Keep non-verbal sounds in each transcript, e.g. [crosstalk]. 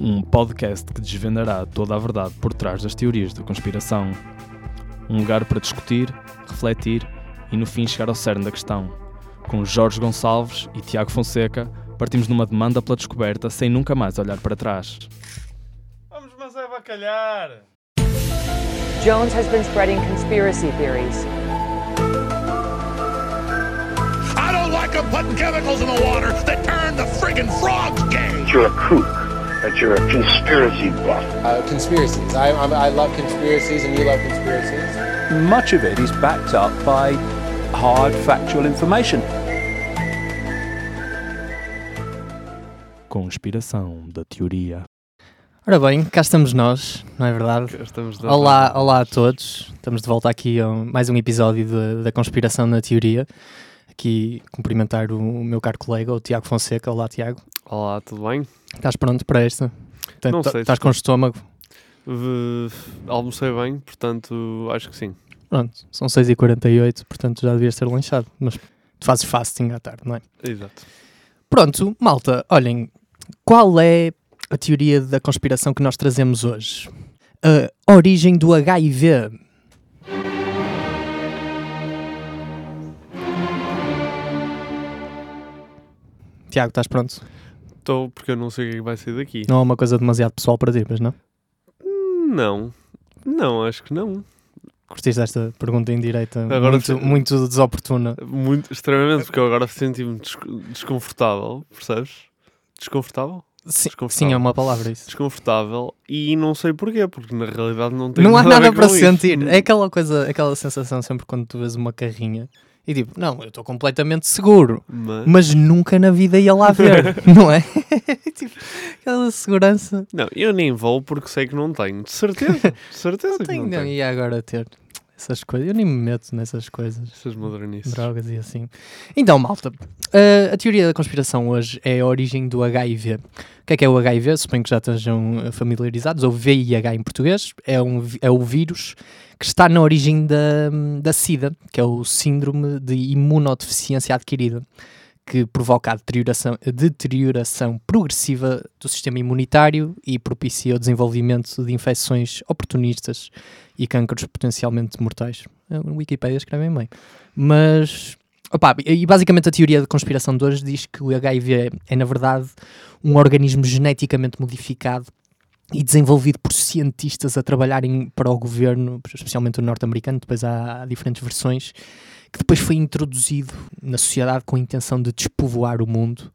um podcast que desvendará toda a verdade por trás das teorias da conspiração. Um lugar para discutir, refletir e no fim chegar ao cerne da questão. Com Jorge Gonçalves e Tiago Fonseca, partimos numa demanda pela descoberta sem nunca mais olhar para trás. Vamos, mas é bacalhar! Jones has been spreading conspiracy theories. I don't like them putting chemicals in the water that turn the friggin' frogs gay. you're a kook, that you're a conspiracy buff. Uh, conspiracies. I, I'm, I love conspiracies, and you love conspiracies. much of it is backed up by hard factual information. Conspiração da teoria. Ora bem, cá estamos nós, não é verdade? Cá estamos de Olá, olá a todos. Estamos de volta aqui a um- mais um episódio de- da Conspiração na Teoria. Aqui cumprimentar o, o meu caro colega, o Tiago Fonseca. Olá, Tiago. Olá, tudo bem? Estás pronto para esta? Não tá- sei se Estás com estômago? V- almocei bem, portanto, acho que sim. Pronto, são 6h48, portanto já devias ter lanchado. Mas tu fazes fasting à tarde, não é? Exato. Pronto, malta, olhem, qual é a teoria da conspiração que nós trazemos hoje? A origem do HIV. Tiago, estás pronto? Estou porque eu não sei o que é que vai sair daqui. Não é uma coisa demasiado pessoal para ti, mas não? Não. Não, acho que não. Curtiste esta pergunta indireita Agora muito, sim. muito desoportuna. Muito, extremamente, porque eu agora senti-me des- desconfortável, percebes? Desconfortável? Sim, sim, é uma palavra isso. Desconfortável e não sei porquê, porque na realidade não tem Não há nada, nada para sentir. É aquela coisa, aquela sensação sempre quando tu vês uma carrinha e tipo, não, eu estou completamente seguro. Mas, mas nunca na vida ia lá ver, [laughs] não é? [laughs] tipo, aquela segurança. não, eu nem vou porque sei que não tenho. De certeza. De [laughs] certeza Não que tenho, não tenho. ia agora ter essas coisas. Eu nem me meto nessas coisas. Essas modernices. Drogas e assim. Então, malta, uh, a teoria da conspiração hoje é a origem do HIV. O que é que é o HIV? Suponho que já estejam familiarizados. Ou VIH em português. É, um, é o vírus que está na origem da, da SIDA, que é o Síndrome de Imunodeficiência Adquirida, que provoca a deterioração, a deterioração progressiva do sistema imunitário e propicia o desenvolvimento de infecções oportunistas e cânceres potencialmente mortais. A Wikipedia escreve bem. Mas, opá, e basicamente a teoria de conspiração de hoje diz que o HIV é, é, na verdade, um organismo geneticamente modificado e desenvolvido por cientistas a trabalharem para o governo, especialmente o norte-americano, depois há, há diferentes versões, que depois foi introduzido na sociedade com a intenção de despovoar o mundo,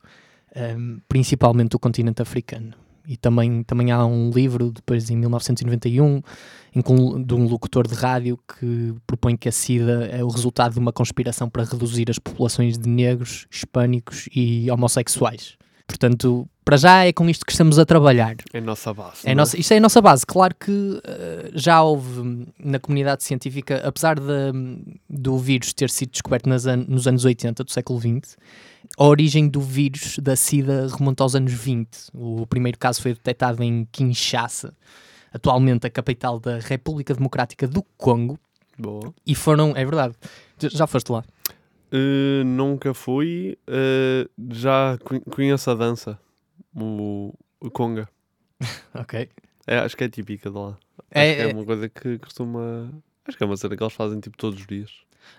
um, principalmente o continente africano. E também, também há um livro, depois em 1991, em de um locutor de rádio que propõe que a SIDA é o resultado de uma conspiração para reduzir as populações de negros, hispânicos e homossexuais. Portanto, para já é com isto que estamos a trabalhar. É a nossa base. É não nossa, isto é a nossa base. Claro que eh, já houve hum, na comunidade científica, apesar de, hum, do vírus ter sido descoberto an- nos anos 80 do século XX, a origem do vírus da SIDA remonta aos anos 20. O primeiro caso foi detectado em Kinshasa, atualmente a capital da República Democrática do Congo, Boa. e foram, é verdade, já foste lá. Uh, nunca fui. uh, já conhe- conheço a dança. O, o conga. [laughs] Ok. É, acho que é típica de lá. Acho É- que é é- uma coisa que costuma. Acho que é uma cena que eles fazem tipo todos os dias.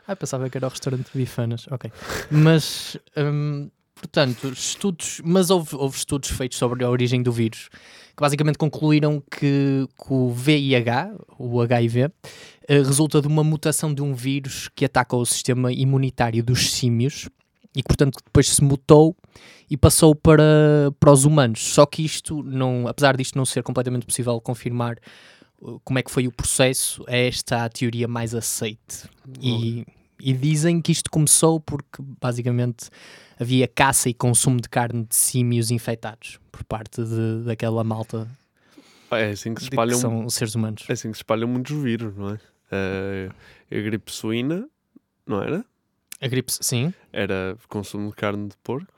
Ah, pensava que era o restaurante de bifanas. Ok. Mas, hum, portanto, estudos. Mas houve, houve estudos feitos sobre a origem do vírus que basicamente concluíram que, que o VIH, o HIV, eh, resulta de uma mutação de um vírus que ataca o sistema imunitário dos símios e portanto, depois se mutou e passou para, para os humanos. Só que isto, não, apesar disto não ser completamente possível confirmar uh, como é que foi o processo, é esta a teoria mais aceite. E, e dizem que isto começou porque basicamente havia caça e consumo de carne de símios infectados por parte de, daquela malta É assim que se de que espalham, são seres humanos. é assim que se espalham muitos vírus, não é? Uh, a gripe suína, não era? A gripe, sim. Era consumo de carne de porco.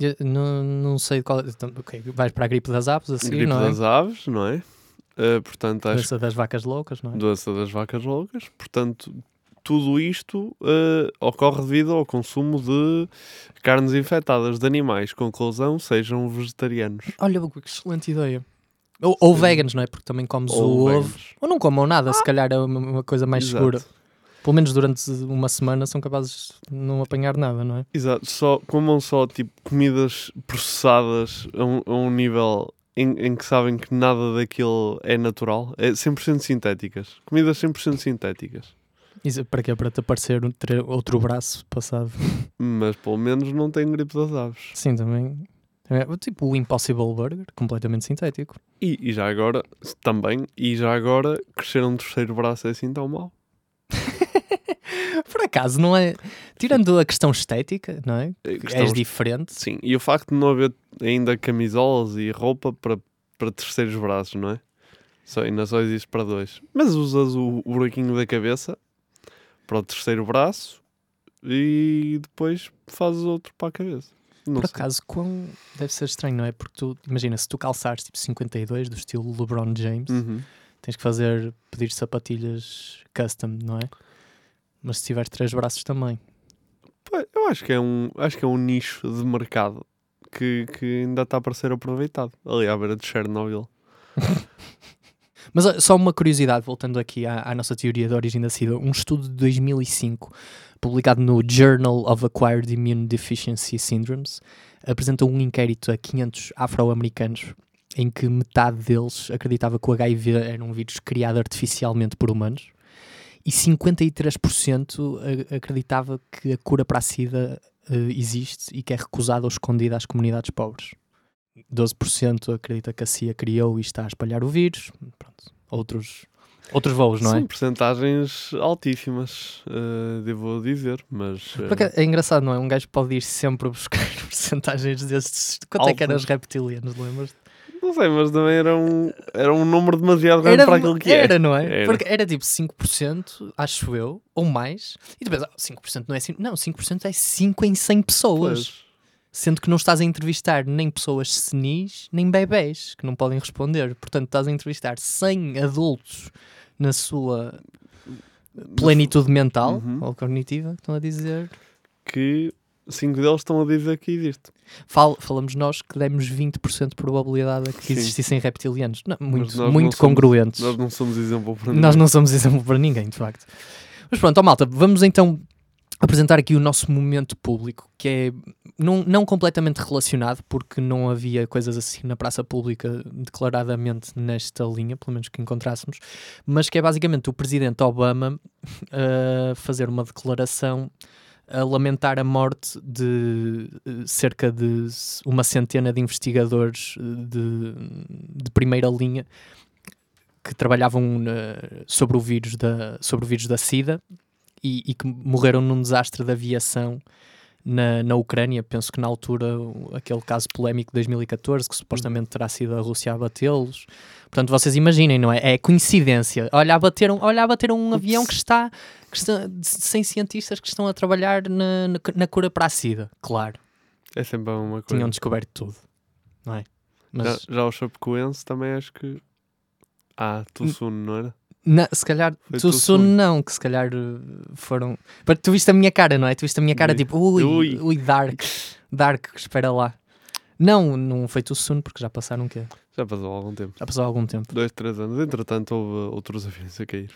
Eu não, não sei de qual. Então, ok, vais para a gripe das aves a seguir, gripe não é? das aves, não é? Uh, portanto, acho Doença das vacas loucas, não é? doença das vacas loucas. Portanto, tudo isto uh, ocorre devido ao consumo de carnes infectadas de animais. Conclusão, sejam vegetarianos. Olha, que excelente ideia. Ou, ou veganos, não é? Porque também comes Ou o ovo. Ou não comam nada, se calhar é uma, uma coisa mais Exato. segura. Pelo menos durante uma semana são capazes de não apanhar nada, não é? Exato, só, comam só tipo comidas processadas a um, a um nível em, em que sabem que nada daquilo é natural. É 100% sintéticas. Comidas 100% sintéticas. Isso, para quê? Para te aparecer outro braço passado. Mas pelo menos não tem gripe das aves. Sim, também. É, tipo o Impossible Burger, completamente sintético. E, e já agora, também, e já agora, crescer um terceiro braço é assim tão mal. [laughs] Por acaso, não é. Tirando a questão estética, não é? É Que questão- És diferente. Sim, e o facto de não haver ainda camisolas e roupa para, para terceiros braços, não é? Só, ainda só existe para dois. Mas usas o, o buraquinho da cabeça para o terceiro braço e depois fazes outro para a cabeça. Não Por sei. acaso, quão... deve ser estranho, não é? Porque tu, imagina, se tu calçares tipo 52 do estilo LeBron James, Uhum. tens que fazer, pedir sapatilhas custom, não é? Mas se tiveres três braços também. Eu acho que é um, acho que é um nicho de mercado que, que ainda está para ser aproveitado. Ali à beira de Chernobyl. [laughs] Mas ó, só uma curiosidade, voltando aqui à, à nossa teoria da origem da SIDA, um estudo de 2005, publicado no Journal of Acquired Immune Deficiency Syndromes, apresentou um inquérito a 500 afro-americanos em que metade deles acreditava que o HIV era um vírus criado artificialmente por humanos e 53% a- acreditava que a cura para a SIDA eh, existe e que é recusada ou escondida às comunidades pobres. 12% acredita que a CIA criou e está a espalhar o vírus. Pronto. Outros, outros voos, não é? São porcentagens altíssimas, eh, devo dizer, mas... acaso, é engraçado, não é? Um gajo pode ir sempre buscar [laughs] porcentagens destes. Quanto é que eram os reptilianos, lembras? Não sei, mas também era um, era um número demasiado grande para aquilo que era é. não é? Era. Porque era tipo 5%, acho eu, ou mais. E pensas, ah, 5% não é 5%. Não, 5% é 5 em 100 pessoas. Pois. Sendo que não estás a entrevistar nem pessoas senis, nem bebés que não podem responder. Portanto, estás a entrevistar 100 adultos na sua plenitude mental Uhum. ou cognitiva, estão a dizer. Que cinco deles estão a dizer que existe. Fal- falamos nós que demos 20% de probabilidade a que Sim. existissem reptilianos. Não, muito nós muito somos- congruentes. Nós não somos exemplo para Nós ninguém. não somos exemplo para ninguém, de facto. Mas pronto, ó malta, vamos então apresentar aqui o nosso momento público, que é não, não completamente relacionado, porque não havia coisas assim na praça pública declaradamente nesta linha, pelo menos que encontrássemos, mas que é basicamente o presidente Obama a [laughs] fazer uma declaração a lamentar a morte de eh, cerca de uma centena de investigadores eh, de, de primeira linha que trabalhavam na- sobre, o vírus da, sobre o vírus da SIDA e, e que morreram num desastre de aviação na, na Ucrânia. Penso que na altura, aquele caso polémico de 2014, que supostamente terá sido a Rússia a batê-los. Portanto, vocês imaginem, não é? É coincidência. Olha, abateram, olha, abateram um avião que está, que está sem cientistas que estão a trabalhar na, na, na cura para a SIDA. Claro, É sempre uma coisa. tinham descoberto tudo, não é? Mas, Já, já o Chapecoense também acho que. Ah, Tussune, não era? Na- se calhar, Foi tu Sun. não, que se calhar uh, foram. Tu viste a minha cara, não é? Tu viste a minha cara Vi. tipo, ui, Ui. ui, Dark, Dark, espera lá. Não, não foi tu Sun, porque já passaram o quê? Já passou algum tempo. Já passou algum tempo. Dois, três anos. Entretanto, houve outros aviões a cair.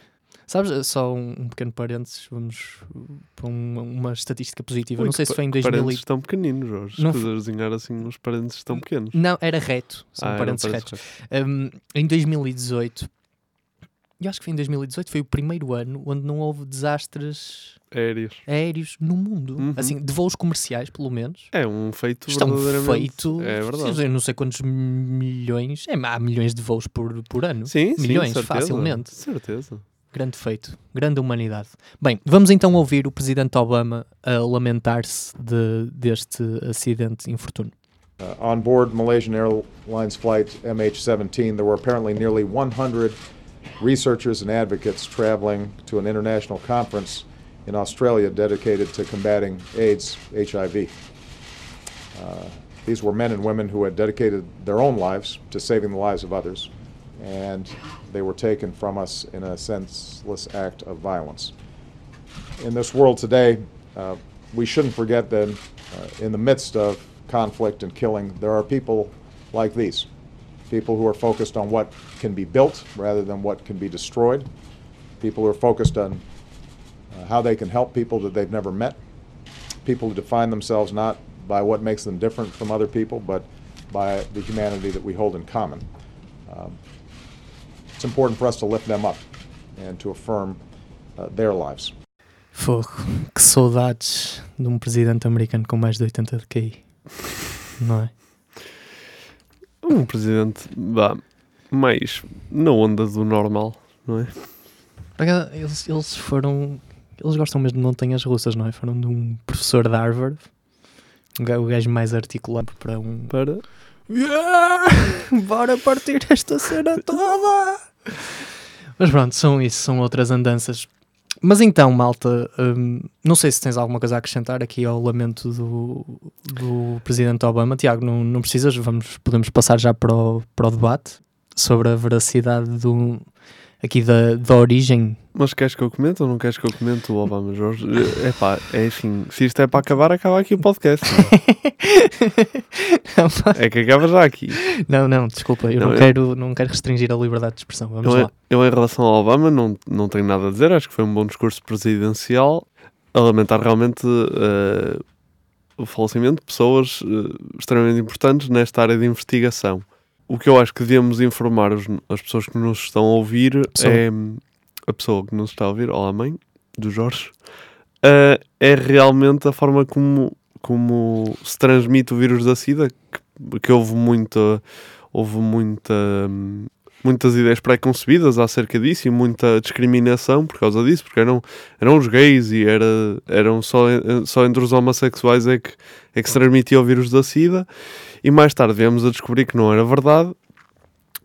Sabes, só um, um pequeno parênteses, vamos uh, para uma, uma estatística positiva. Ui, não sei se foi em pa- 2000. Parênteses tão pequeninos, Jorge. Não Não f- desenhar assim uns parênteses tão pequenos. Não, era reto, são Ah, parênteses retos. Um, em 2018, eu acho que foi em 2018, foi o primeiro ano onde não houve desastres Aéreos. aéreos no mundo. Uhum. Assim, de voos comerciais, pelo menos. É um feito verdadeiramente. feito. É verdade. Eu não sei quantos milhões. É, há milhões de voos por, por ano. Sim, sim, milhões, certeza. facilmente. Certeza. Grande feito. Grande humanidade. Bem, vamos então ouvir o presidente Obama a lamentar-se de, deste acidente infortúnio. Uh, on board Malaysian Airlines flight MH17, there were apparently nearly 100 researchers and advocates traveling to an international conference in Australia dedicated to combating AIDS, HIV. Uh, these were men and women who had dedicated their own lives to saving the lives of others, and they were taken from us in a senseless act of violence. In this world today, uh, we shouldn't forget that uh, in the midst of conflict and killing, there are people like these people who are focused on what can be built rather than what can be destroyed, people who are focused on uh, how they can help people that they've never met, people who define themselves not by what makes them different from other people, but by the humanity that we hold in common. Um, it's important for us to lift them up and to affirm uh, their lives. Fogo, que saudades de um presidente americano com mais de 80 de QI. Não é? Um presidente, vá, mais na onda do normal, não é? Eles, eles foram. Eles gostam mesmo de montanhas russas, não é? Foram de um professor de Harvard, o gajo mais articulado para um. Para. Yeah! [laughs] Bora partir esta cena toda! Mas pronto, são isso, são outras andanças. Mas então, malta, hum, não sei se tens alguma coisa a acrescentar aqui ao lamento do, do presidente Obama. Tiago, não, não precisas, vamos, podemos passar já para o, para o debate sobre a veracidade do, aqui da, da origem. Mas queres que eu comente ou não queres que eu comente o Obama, Jorge? [laughs] É pá, é assim, se isto é para acabar, acaba aqui o podcast. [laughs] é que acaba já aqui. não, não, desculpa, eu não, Não, eu- quero, não quero restringir a liberdade de expressão. Vamos Eu, lá. eu, em relação ao Obama, não, não tenho nada a dizer. Acho que foi um bom discurso presidencial. A lamentar realmente eh, o falecimento de pessoas eh, extremamente importantes nesta área de investigação. O que eu acho que devemos informar os- as pessoas que nos estão a ouvir Pessoa. é a pessoa que nos está a ouvir, olá mãe, do Jorge, eh, é realmente a forma como, como se transmite o vírus da SIDA, que, que houve muita, houve muita, hum, muitas ideias pré-concebidas acerca disso e muita discriminação por causa disso, porque eram, eram os gays e era, eram só, só entre os homossexuais é que, é que se transmitia o vírus da SIDA. E mais tarde viemos a descobrir que não era verdade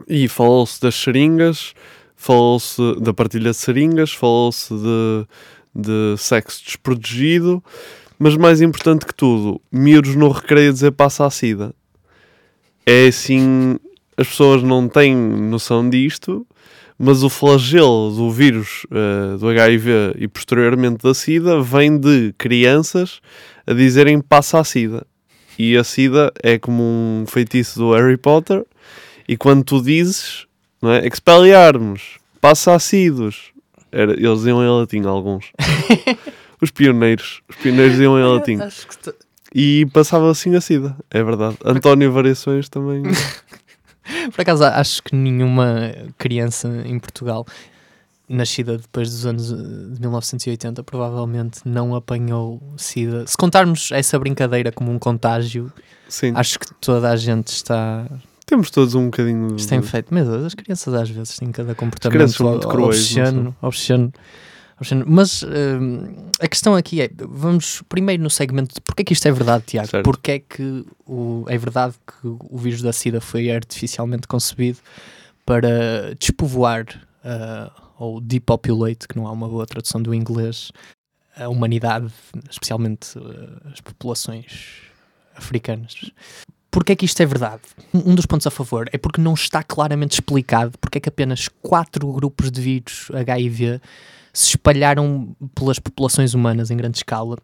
e falou-se das seringas, falou-se da partilha de seringas, falou-se de, de sexo desprotegido, mas mais importante que tudo, miúdos no recreio dizer passa a SIDA. É assim, as pessoas não têm noção disto, mas o flagelo do vírus eh, do HIV e posteriormente da SIDA vem de crianças a dizerem passa a SIDA. E a SIDA é como um feitiço do Harry Potter, e quando tu dizes, não é? Expelliarmos, passa a SIDOS. Era, eles iam em latim, alguns. [laughs] os pioneiros. Os pioneiros iam em latim. E passava assim a SIDA, é verdade. António Variações também. [laughs] Por acaso, acho que nenhuma criança em Portugal nascida depois dos anos eh, de 1980 provavelmente não apanhou SIDA. Se contarmos essa brincadeira como um contágio, Sim. acho que toda a gente está, Temos todos um bocadinho. está em de- feito. Meu Deus, as crianças às vezes têm cada comportamento obsceno, obsceno. Mas hum, a questão aqui é, vamos primeiro no segmento de porque é que isto é verdade, Tiago? Certo. Porque é que o, é verdade que o vírus da SIDA foi artificialmente concebido para despovoar ah, ou depopulate, que não há uma boa tradução do inglês, a humanidade, especialmente ah, as populações africanas. Porquê é que isto é verdade? Um dos pontos a favor é porque não está claramente explicado porque é que apenas quatro grupos de vírus HIV se espalharam pelas populações humanas em grande escala,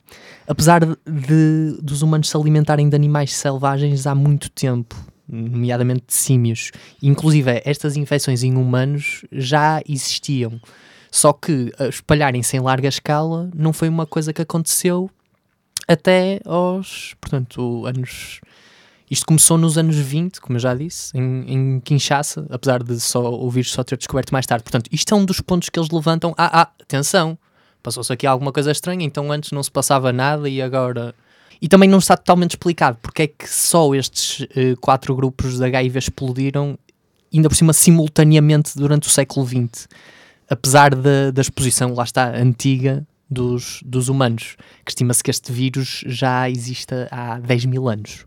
apesar de dos humanos se alimentarem de animais selvagens há muito tempo, nomeadamente de símios. Inclusive, estas infecções em humanos já existiam. Só que espalharem-se em larga escala não foi uma coisa que aconteceu até aos, portanto, anos isto começou nos anos 20, como eu já disse, em, em Kinshasa, apesar de só o vírus só ter descoberto mais tarde. Portanto, isto é um dos pontos que eles levantam. Ah, ah, atenção, passou-se aqui alguma coisa estranha, então antes não se passava nada e agora... E também não está totalmente explicado porque é que só estes eh, quatro grupos de HIV explodiram, ainda por cima simultaneamente durante o século XX, apesar da, da exposição, lá está, antiga dos, dos humanos, que estima-se que este vírus já exista há 10 mil anos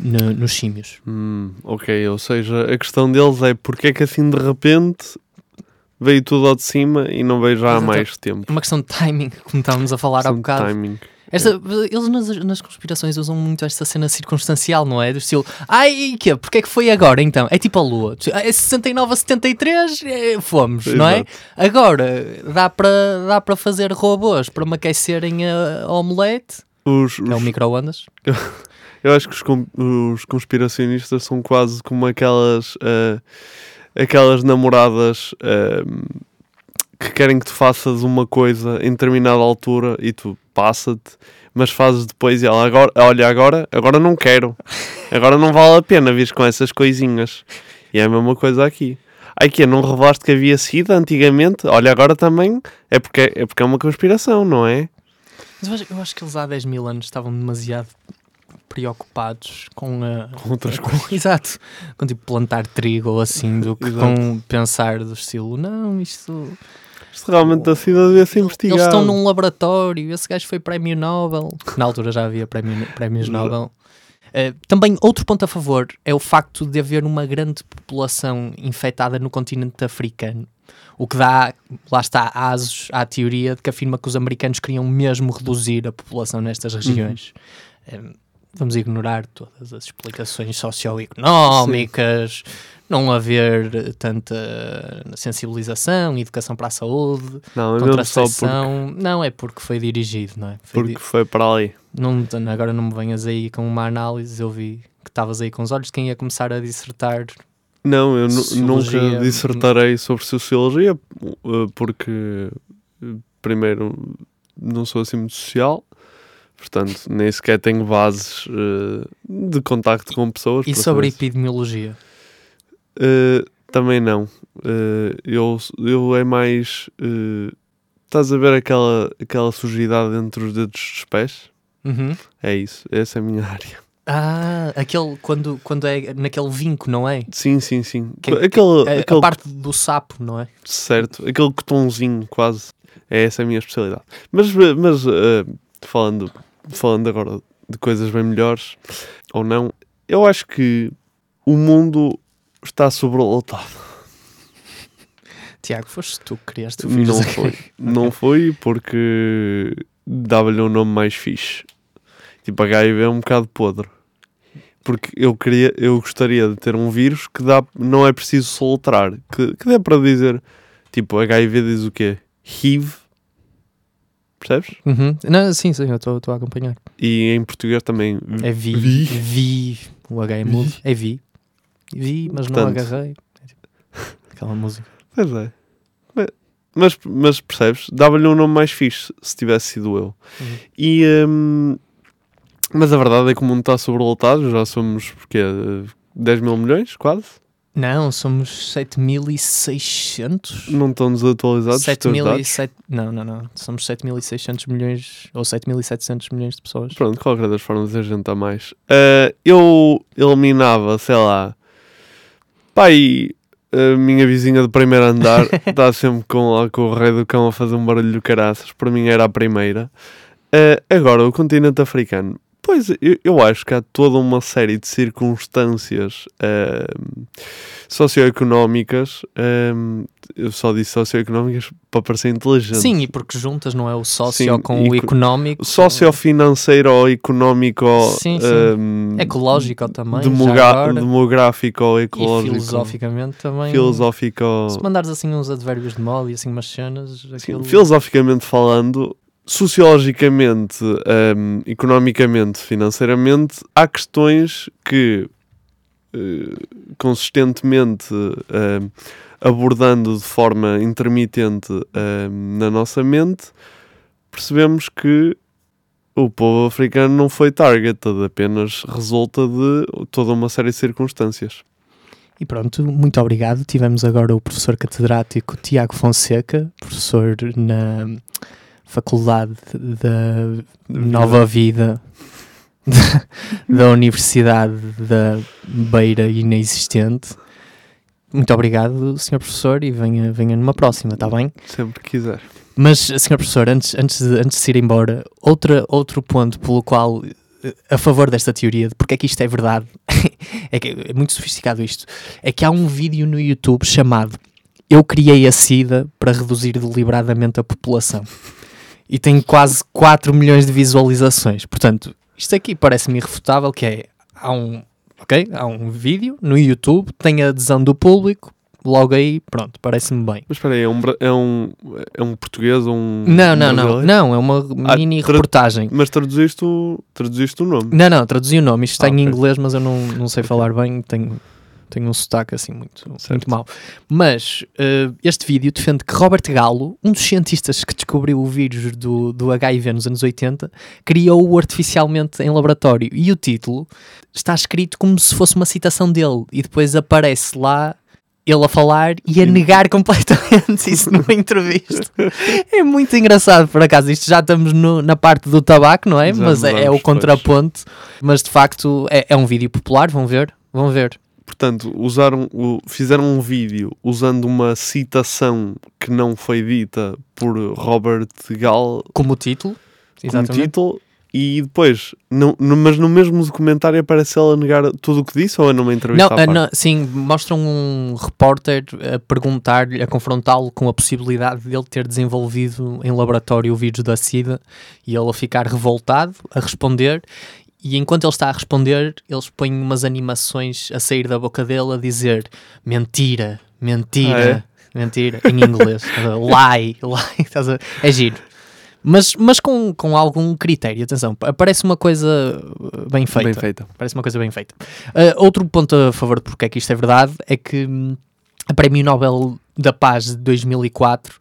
no- nos símios. Hum, ok, ou seja, a questão deles é porque é que assim de repente veio tudo ao de cima e não veio já há Exato. mais tempo. É uma questão de timing, [laughs] como estávamos a falar há bocado. timing. Esta, eles nas, nas conspirações usam muito esta cena circunstancial, não é? Do estilo, ai, e quê? Porque é que foi agora então? É tipo a lua. É 69 a 73, é, fomos, não é? Exato. Agora, dá para dá fazer robôs para me aquecerem a, a omelete, Os, que é o os- micro-ondas. [laughs] Eu acho que os, os conspiracionistas são quase como aquelas, eh, aquelas namoradas eh, que querem que tu faças uma coisa em determinada altura e tu passa-te, mas fazes depois e ela agora, olha, agora, agora não quero. Agora não vale a pena vir com essas coisinhas. E é a mesma coisa aqui. Ai que não revelaste que havia SIDA antigamente? Olha, agora também é porque é, porque é uma conspiração, não é? Mas eu acho, eu acho que eles há 10 mil anos estavam demasiado preocupados com a. Com outras [laughs] com- Exato. Com tipo plantar trigo ou assim, do que com pensar do estilo, não, isto. Isto realmente a SIDA devia ser investigado. Eles estão num laboratório, esse gajo foi prémio Nobel. Na altura já havia prémio, prémios Nobel. Eh, também, outro ponto a favor é o facto de haver uma grande população infectada no continente africano. O que dá, lá está, asos à teoria de que afirma que os americanos queriam mesmo reduzir a população nestas regiões. Eh, vamos ignorar todas as explicações socioeconómicas, não haver tanta sensibilização, educação para a saúde, Não, só porque, contracepção. Não, é porque foi dirigido, não é? Foi porque foi para ali. di- não, agora não me venhas aí com uma análise, eu vi que estavas aí com os olhos, quem ia começar a dissertar. Não, eu Sociologia. nunca dissertarei sobre sociologia eh, porque, eh, primeiro, não sou assim muito social, portanto, nem sequer tenho bases eh, de contacto com pessoas. E sobre isso- epidemiologia? Eh, também não. Eh, eu, eu é mais. estás a ver aquela, aquela sujidade entre os dedos dos pés? Uhum. É isso, essa é a minha [laughs] área. Ah, aquele quando, quando é naquele vinco, não é? Sim, sim, sim. Que- aquele, A, a aquele parte do sapo, não é? certo, aquele cotonzinho quase. É essa a minha especialidade. Mas, mas falando, falando agora de coisas bem melhores, ou não, eu acho que o mundo está sobrelotado. Tiago, foste tu que criaste o vírus. Não foi. Não foi porque dava-lhe um nome mais fixe. Tipo, HIV é um bocado podre. Porque eu queria, eu gostaria de ter um vírus que dá, não é preciso soltar. Que, que dê para dizer, tipo, HIV diz o quê? HIV. Percebes? Uhum. Não, sim, sim, eu estou a acompanhar. E em português também. É vi. Vi. Vi. O H é mudo. É vi. Vi, mas não Portanto. agarrei. É tipo Aquela música. Pois é. Mas- Mas, mas percebes? Dava-lhe um nome mais fixe se tivesse sido eu. Uhum. E, hum, mas a verdade é que o mundo está sobrelotado. Já somos, porque 10 mil milhões, quase. Não, somos 7600. Não estão desatualizados os teus dados. 7.700. Não, não, não. Somos 7600 milhões ou 7700 milhões de pessoas. Pronto, qualquer das formas a gente a mais. Ah, eu eliminava, sei lá, pai, a minha vizinha do primeiro andar [laughs] está sempre com, lá, com o rei do cão a fazer um barulho do caraças. Para mim era a primeira. Ah, agora, o continente africano. Pois, eu, eu acho que há toda uma série de circunstâncias socioeconómicas. eu só disse socioeconómicas para parecer inteligente. Sim, e porque juntas não é o sócio Sim, com e o co- económico. sociofinanceiro ou económico Sim, sim. hum, Ecológico também. demográfico ou E ecológico filosoficamente também. filosófico Se mandares assim uns advérbios de moda e assim umas cenas. sim, aquilo- filosoficamente falando sociologicamente hum, economicamente financeiramente há questões que eh, consistentemente hum, abordando de forma intermitente hum, na nossa mente percebemos que o povo africano não foi targeted, apenas resulta de toda uma série de circunstâncias. E pronto, muito obrigado. Tivemos agora o professor catedrático Tiago Fonseca, professor na Faculdade da Nova Vida da, [laughs] da Universidade da Beira Inexistente. Muito obrigado, Sr. Professor, e venha, venha numa próxima, está bem? Sempre que quiser. Mas, Sr. Professor, antes, antes, de, antes de ir embora, outra, outro ponto pelo qual, eh, a favor desta teoria, de porque é que isto é verdade, [laughs] é que é muito sofisticado isto, é que há um vídeo no YouTube chamado Eu criei a SIDA para reduzir deliberadamente a população. E tem quase 4 milhões de visualizações. Portanto, isto aqui parece-me irrefutável, que é, há um, ok, há um vídeo no YouTube, tem a adesão do público, logo aí, pronto, parece-me bem. Mas espera aí, é um, é um, é um português ou um. Não, não, não, brasileiro? não, é uma Ah, mini tra- reportagem. Mas traduziste o, traduziste o nome. Não, não, traduzi o nome. Isto está Ah, em inglês, mas eu não, não sei falar bem. Tenho, tenho um sotaque assim muito, muito mau. Mas eh, este vídeo defende que Robert Gallo, um dos cientistas que descobriu o vírus do, do HIV nos anos 80, criou-o artificialmente em laboratório. E o título está escrito como se fosse uma citação dele. E depois aparece lá ele a falar e a negar completamente isso [laughs] numa entrevista. É muito engraçado, por acaso. Isto já estamos no- na parte do tabaco, não é? Já Mas é, é o mudamos, pois. contraponto. Mas de facto é, é um vídeo popular, vão ver. Vão ver. Portanto, usaram fizeram um vídeo usando uma citação que não foi dita por Robert Gall Como título. como Exatamente. título e depois, não, no- mas no mesmo documentário aparece ela a negar tudo o que disse ou é numa entrevista Não, parte? não, sim, mostram um repórter a perguntar-lhe, a confrontá-lo com a possibilidade de ele ter desenvolvido em laboratório o vírus da SIDA e ele a ficar revoltado, a responder. E enquanto ele está a responder, eles põem umas animações a sair da boca dele a dizer mentira, mentira, mentira, em inglês. [laughs] lie, lie. É giro. Mas, mas com, com algum critério, atenção, pa- parece uma coisa uh, bem feita. Bem feita. Parece uma coisa bem feita. Uh, outro ponto a favor de porque é que isto é verdade é que hum, a Prémio Nobel da Paz de 2004, o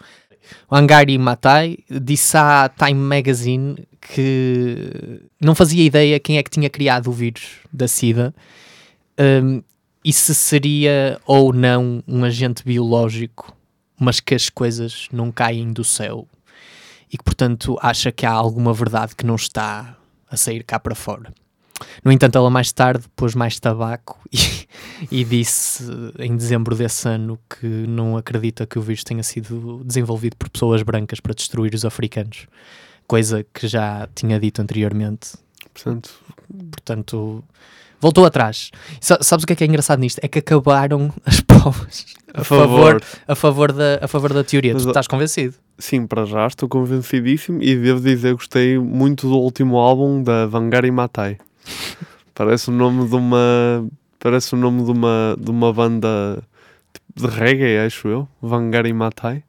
Angari Matai, disse à Time Magazine que não fazia ideia quem é que tinha criado o vírus da SIDA hum, e se seria ou não um agente biológico, mas que as coisas não caem do céu e que, portanto, acha que há alguma verdade que não está a sair cá para fora. No entanto, ela mais tarde pôs mais tabaco [laughs] e, e disse em dezembro desse ano que não acredita que o vírus tenha sido desenvolvido por pessoas brancas para destruir os africanos, coisa que já tinha dito anteriormente. Portanto, Portanto, voltou atrás. Sa- sabes o que é que é engraçado nisto? É que acabaram [laughs] as provas a, A favor, favor. a, favor, da, a favor da teoria. Mas, tu estás convencido? sim, para já estou convencidíssimo e devo dizer que gostei muito do último álbum da Vangari Matai. Parece o nome de uma parece o nome de uma de uma banda de reggae, acho eu, Vangari Matai.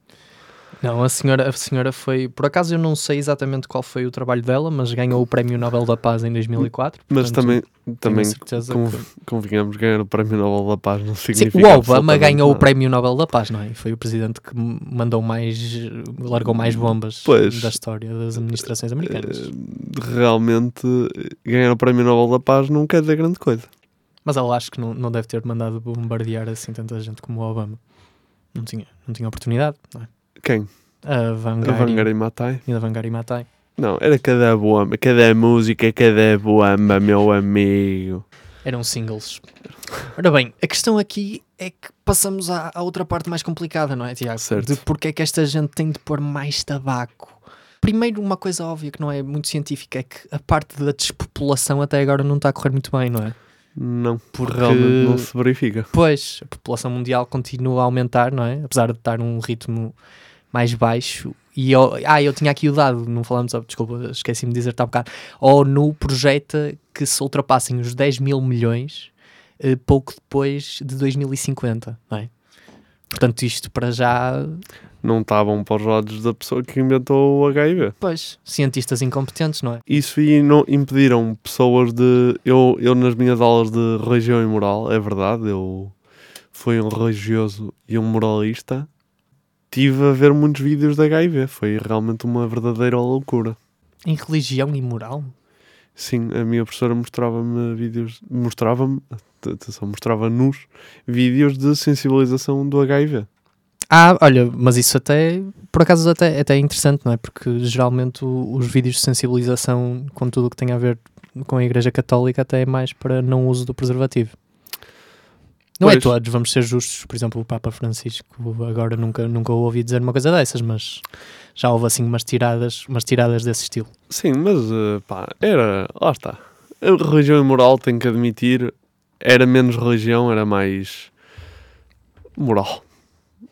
Não, a senhora, a senhora foi. Por acaso eu não sei exatamente qual foi o trabalho dela, mas ganhou o Prémio Nobel da Paz em 2004. Mas portanto, também, tenho também a certeza con- que- convenhamos, ganhar o Prémio Nobel da Paz não Sim, significa o Obama ganhou o nada. Prémio Nobel da Paz, não é? E foi o presidente que mandou mais. largou mais bombas Pois. da história das administrações americanas. Eh, Realmente, ganhar o Prémio Nobel da Paz não quer dizer grande coisa. Mas ela acho que não, não deve ter mandado bombardear assim tanta gente como o Obama. Não tinha, não tinha oportunidade, não é? Quem? A A Vangari, Vangari Matai? e a Vangari Matai. Não, era cada boamba, cada música, cada boamba, meu amigo. Eram singles. Ora bem, a questão aqui é que passamos à, à outra parte mais complicada, não é, Tiago? Certo. De porque é que esta gente tem de pôr mais tabaco. Primeiro, uma coisa óbvia que não é muito científica é que a parte da despopulação até agora não está a correr muito bem, não é? Não, Porque- realmente não se verifica. Pois, a população mundial continua a aumentar, não é? Apesar de estar num ritmo mais baixo. E eu, ah, eu tinha aqui o dado, não falamos, desculpa, esqueci-me de dizer-te há bocado. A ONU projeta que se ultrapassem os 10 mil milhões eh, pouco depois de 2050, não é? Portanto, isto para já, Não estavam para os lados da pessoa que inventou o HIV. pois, cientistas incompetentes, não é? Isso e não impediram pessoas de. Eu, eu, nas minhas aulas de religião e moral, é verdade, eu fui um religioso e um moralista. Tive a ver muitos vídeos de HIV. Foi realmente uma verdadeira loucura. Em religião e moral? Sim, a minha professora mostrava-me vídeos, mostrava-me, atenção, mostrava-nos vídeos de sensibilização do HIV. Ah, olha, mas isso até, por acaso, até, até é interessante, não é? Porque geralmente o- os vídeos de sensibilização com tudo o que tem a ver com a Igreja Católica até é mais para não uso do preservativo. Não é Pois. todos, vamos ser justos. Por exemplo, o Papa Francisco agora nunca, nunca ouvi dizer uma coisa dessas, mas já houve assim umas tiradas, umas tiradas desse estilo. Sim, mas eh, pá, era. Lá está. A religião e moral, tenho que admitir, era menos religião, era mais. moral.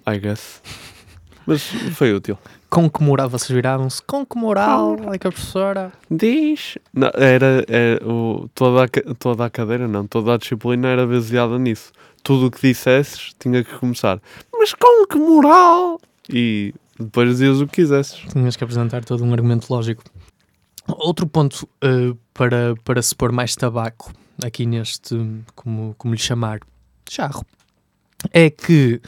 I guess. [laughs] Mas foi útil. Com que moral vocês viravam-se? Com que moral? Olha que a professora. Diz. Não, era, era o, toda, a, toda a cadeira, não, toda a disciplina era baseada nisso. Tudo o que dissesses tinha que começar. Mas com que moral? E depois dizias o que quisesses. Tinhas que apresentar todo um argumento lógico. Outro ponto eh, para, para se pôr mais tabaco aqui neste, como, como lhe chamar, charro, é que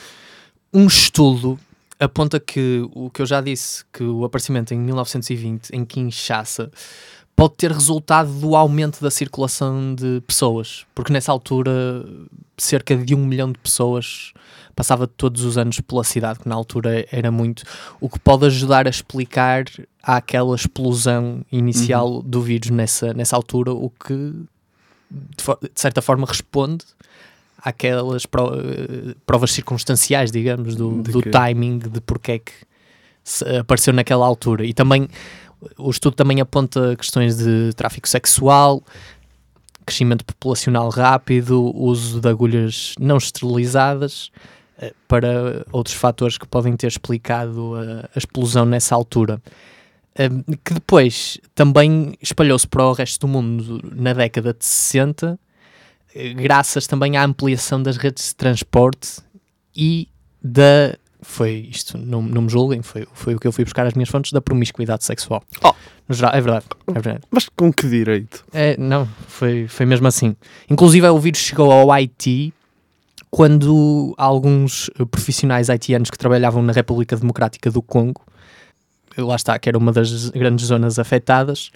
um estudo aponta que o que eu já disse, que o aparecimento em 1920 em Kinshasa pode ter resultado do aumento da circulação de pessoas, porque nessa altura cerca de um milhão de pessoas passava todos os anos pela cidade, que na altura era muito, o que pode ajudar a explicar aquela explosão inicial do vírus nessa, nessa altura, o que de, de certa forma responde àquelas pro- provas circunstanciais, digamos, do, De do que- timing de porque é que apareceu naquela altura. E também o estudo também aponta questões de tráfico sexual, crescimento populacional rápido, uso de agulhas não esterilizadas, eh, para outros fatores que podem ter explicado a, a explosão nessa altura. Um, que depois também espalhou-se para o resto do mundo na década de 60, eh, graças também à ampliação das redes de transporte e da. Foi isto, não, não me julguem, foi, foi o que eu fui buscar as minhas fontes da promiscuidade sexual. Oh. No geral, é verdade, é verdade. Mas com que direito? É, não, foi, foi mesmo assim. Inclusive, o vírus chegou ao Haiti quando alguns eh, profissionais haitianos que trabalhavam na República Democrática do Congo, eh, lá está, que era uma das grandes zonas afetadas,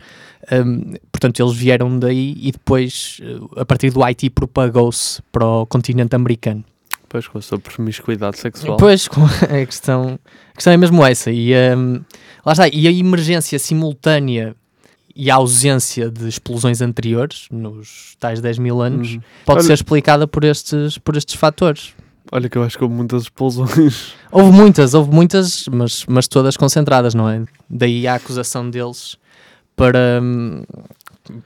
hum, portanto, eles vieram daí e depois, eh, a partir do Haiti, propagou-se para o continente americano. Pois, com a sua promiscuidade sexual. Pois, com- [laughs] a questão, a questão é mesmo essa. E, hum, lá está, e a emergência simultânea e a ausência de explosões anteriores, nos tais 10 mil anos, Uhum. pode Olha- ser explicada por estes, por estes fatores. Olha que eu acho que houve muitas explosões. [laughs] Houve muitas, houve muitas, mas, mas todas concentradas, não é? Daí a acusação deles para, hum,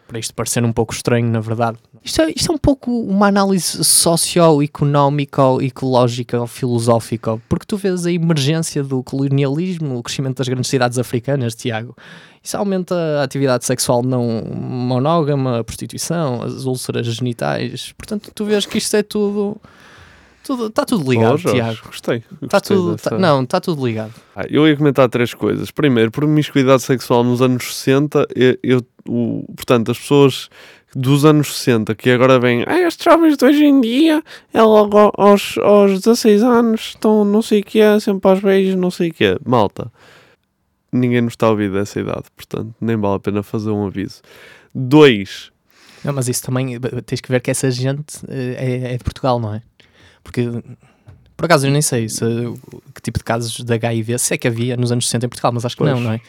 para isto parecer um pouco estranho, na verdade. Isto é, isto é um pouco uma análise socioeconómica, ecológica, filosófica, porque tu vês a emergência do colonialismo, o crescimento das grandes cidades africanas, Tiago. Isso aumenta a atividade sexual não monógama, a prostituição, as úlceras genitais. Portanto, tu vês que isto é tudo. Tudo Está tudo ligado, Oh, Jorge, Tiago. Gostei. Está gostei tudo, dessa- tá- não, está tudo ligado. Ah, eu ia comentar três coisas. Primeiro, promiscuidade sexual nos anos 60, eu, eu- o- portanto, as pessoas dos anos 60 que agora vêm, ah, estes jovens de hoje em dia, é logo ao- aos, aos 16 anos, estão não sei o que é, sempre aos beijos, não sei o que é. Malta, ninguém nos está a ouvir dessa idade, portanto, nem vale a pena fazer um aviso. Dois, Não, mas isso também tens que ver que essa gente eh, é, é de Portugal, não é? Porque por acaso eu nem sei se, que tipo de casos de HIV se é que havia nos anos 60 em Portugal, mas acho que Pois. não, não é?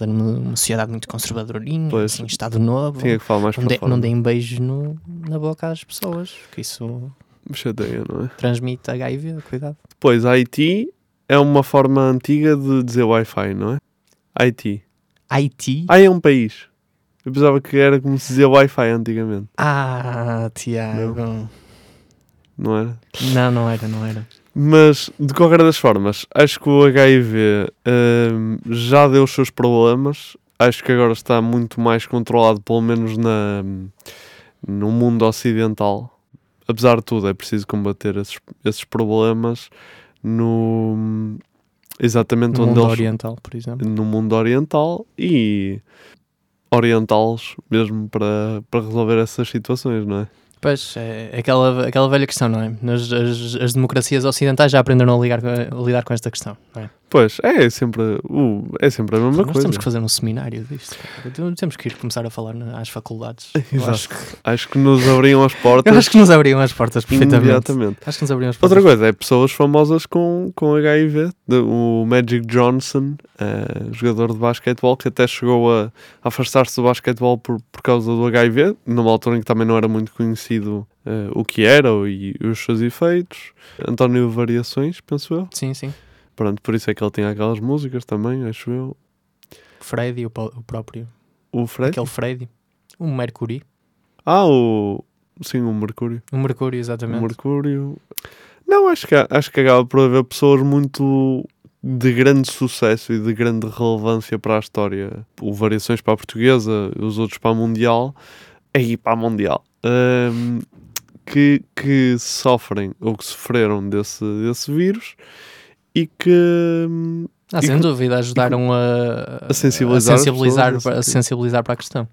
Uma, sociedade muito conservadorinha, Pois. assim, Estado Novo. tinha que falar mais Não, fora. não deem beijos no, na boca às pessoas, que isso chateia, não é? transmite HIV, cuidado. Depois, IT é uma forma antiga de dizer Wi-Fi, não é? IT. Haiti? Ah, é um país. Eu pensava que era como se dizia Wi-Fi antigamente, Ah, Tiago. não era? Não, não era, não era. Mas, de qualquer das formas, acho que o HIV hum, já deu os seus problemas. Acho que agora está muito mais controlado, pelo menos na, no mundo ocidental. Apesar de tudo, é preciso combater esses, esses problemas no, exatamente No onde mundo eles, oriental, por exemplo. no mundo oriental e orientá-los mesmo para, para resolver essas situações, não é? Pois, é aquela, aquela velha questão, não é? Nas, as, as democracias ocidentais já aprenderam a, ligar, a lidar com esta questão, não é? Pois, é sempre, o é sempre a mesma Nós coisa. temos que fazer um seminário disto. cara. Temos que ir começar a falar às faculdades. [laughs] Exato. acho, que, Acho que nos abriam as [laughs] portas eu acho que nos abriam as portas perfeitamente. imediatamente. Acho que nos abriam as portas. Outra coisa é pessoas famosas com, com HIV. O Magic Johnson, eh, jogador de basquetebol, que até chegou a afastar-se do basquetebol por, por causa do HIV, numa altura em que também não era muito conhecido eh, o que era e os seus efeitos. António Variações, penso eu. Sim, sim. Pronto, por isso é que ele tinha aquelas músicas também, acho eu. Freddy, o, o próprio. O Fred? Aquele Freddy. O Mercury. Ah, o. Sim, o Mercúrio. O Mercúrio, O exatamente. Mercúrio. Não, acho que, acho que acaba por haver pessoas muito de grande sucesso e de grande relevância para a história. O Variações para a Portuguesa, os outros para a Mundial, aí para a Mundial. Ahm, que, que sofrem ou que sofreram desse, desse vírus e que Ah, E sem que- dúvida, ajudaram a, a sensibilizar a sensibilizar, pessoas, a sensibilizar para a questão.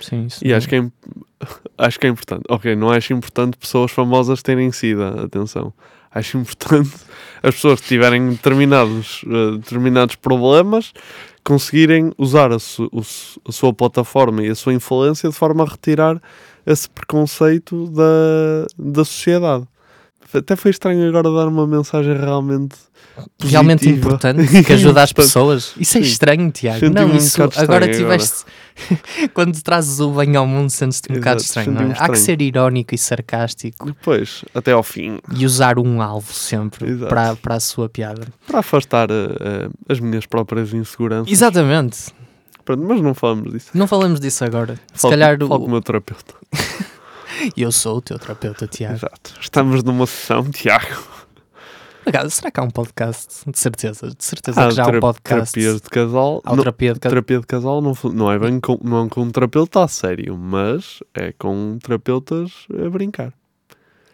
Sim, isso E acho que, é, [laughs] acho que é importante. Ok, não acho importante pessoas famosas terem SIDA, atenção. Acho importante [laughs] as pessoas que tiverem determinados, eh, determinados problemas conseguirem usar a, su- o a sua plataforma e a sua influência de forma a retirar esse preconceito da, da sociedade. Até foi estranho agora dar uma mensagem realmente realmente positiva. importante que [laughs] ajuda as pessoas. Isso é estranho, Tiago. Não, isso agora estranho tiveste. [laughs] Quando trazes o bem ao mundo, sentes-te um bocado estranho, não é? senti-me Há que estranho. ser irónico e sarcástico Depois, até ao fim, e usar um alvo sempre Exato. para, para a sua piada. para afastar eh, as minhas próprias inseguranças. Exatamente. Pronto, mas não falamos disso. Não falamos disso agora. Se Falo- calhar falo o... meu terapeuta. [laughs] eu sou o teu terapeuta, Tiago. Exato. Estamos numa sessão, Tiago. Será que há um podcast? De certeza. De certeza Há que já há um podcast. Terapias de casal. Há Não- terapia de ca- terapia de casal não, não é bem com, não é com um terapeuta a sério, mas é com terapeutas a brincar.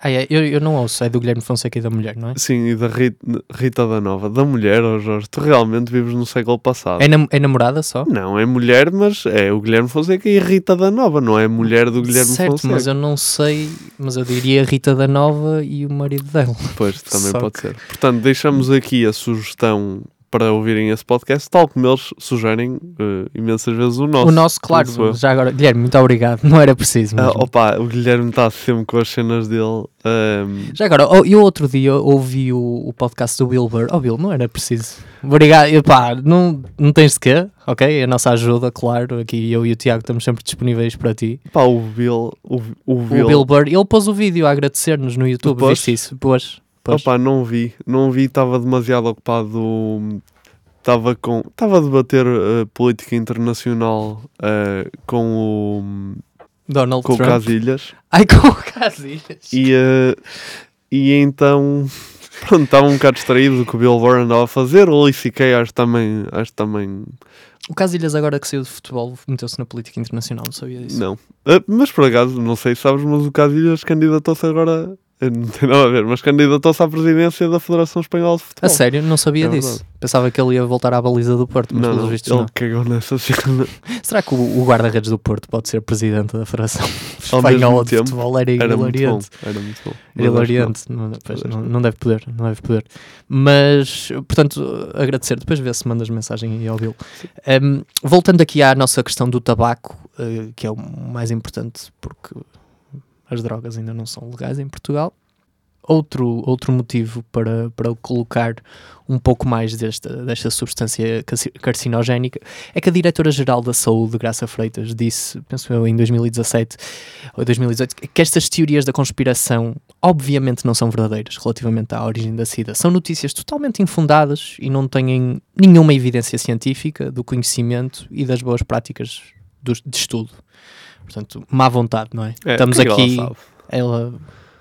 Ah, é, eu, eu não ouço, é do Guilherme Fonseca e da mulher, não é? Sim, e da Ri- Rita da Nova, da mulher, ó Jorge, tu realmente vives no século passado. É, nam- é namorada só? Não, é mulher, mas é o Guilherme Fonseca e a Rita da Nova, não é mulher do Guilherme certo, Fonseca. mas eu não sei, mas eu diria Rita da Nova e o marido dela. Pois, [laughs] também Só pode que- ser. Portanto, deixamos aqui a sugestão para ouvirem esse podcast, tal como eles sugerem eh, imensas vezes o nosso. o nosso, claro, já agora, Guilherme, muito obrigado, não era preciso Ah, mesmo. opa, o Guilherme está sempre com as cenas dele. ehm, Já agora, oh, eu outro dia ouvi o, o podcast do Bill Burr. Oh, Bill, não era preciso. Obrigado. E, pá, não, não tens de quê, ok? A nossa ajuda, claro. Aqui eu e o Tiago estamos sempre disponíveis para ti. pá, o Bill. O, o Bill. O Bill Burr, ele pôs o vídeo a agradecer-nos no YouTube. Viste isso? Pôs. Pôs. Opa, não vi. Não vi, estava demasiado ocupado. Estava com. Estava a debater eh, política internacional eh, com o. Donald Com o Trump. Casilhas. Ai, com o Casilhas. E, eh, e então. [laughs] Pronto, estava um bocado distraído do que o Bill Burr andava a fazer. O Lee acho também. Acho também. O Casilhas, agora que saiu de futebol, meteu-se na política internacional, não sabia disso. Não. Mas por acaso, não sei se sabes, mas o Casilhas candidatou-se agora. Eh, Não tem nada a ver, mas candidatou-se à presidência da Federação Espanhola de Futebol. A sério, não sabia É disso. Pensava que ele ia voltar à baliza do Porto, mas Não, pelos vistos ele não. cagou nessa cena. [laughs] Será que o, o guarda-redes do Porto pode ser presidente da Federação [laughs] Ao Espanhola de tempo, Futebol? Era Era muito bom. hilariante. Era muito bom. Era hilariante. Não, pois, não, não deve poder, não deve poder. Mas, portanto, agradecer. Depois vê se mandas mensagem aí ao Bill. Um, voltando aqui à nossa questão do tabaco, eh, que é o mais importante, porque as drogas ainda não são legais em Portugal. Outro, outro motivo para, para colocar um pouco mais desta, desta substância carci- carcinogénica é que a Diretora-Geral da Saúde, Graça Freitas, disse, penso eu, em 2017 ou 2018, que estas teorias da conspiração obviamente não são verdadeiras relativamente à origem da SIDA. São notícias totalmente infundadas e não têm nenhuma evidência científica do conhecimento e das boas práticas do, de estudo. Portanto, má vontade, não é? É, Estamos é aqui, ela ela,